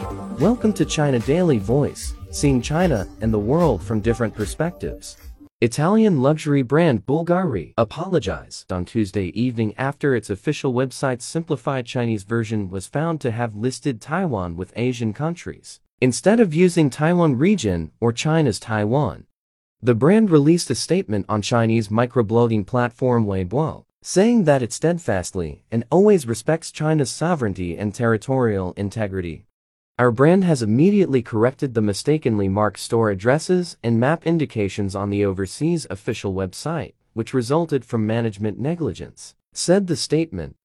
Welcome to China Daily Voice, seeing China and the world from different perspectives. Italian luxury brand Bulgari apologized on Tuesday evening after its official website's simplified Chinese version was found to have listed Taiwan with Asian countries, instead of using Taiwan region or China's Taiwan. The brand released a statement on Chinese microblogging platform Weibo, saying that it steadfastly and always respects China's sovereignty and territorial integrity. Our brand has immediately corrected the mistakenly marked store addresses and map indications on the overseas official website, which resulted from management negligence, said the statement.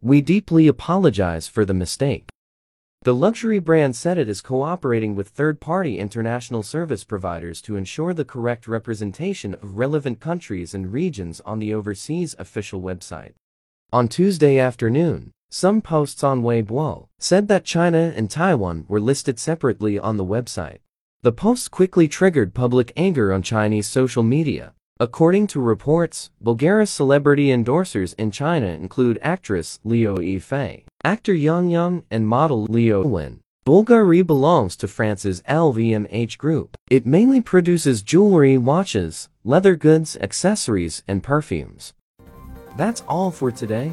We deeply apologize for the mistake. The luxury brand said it is cooperating with third-party international service providers to ensure the correct representation of relevant countries and regions on the overseas official website. On Tuesday afternoon, some posts on Weibo said that China and Taiwan were listed separately on the website. The posts quickly triggered public anger on Chinese social media. According to reports, Bulgari's celebrity endorsers in China include actress Liu Yifei, actor Yang Yang, and model Liu Wen. Bulgari belongs to France's LVMH group. It mainly produces jewelry, watches, leather goods, accessories, and perfumes. That's all for today.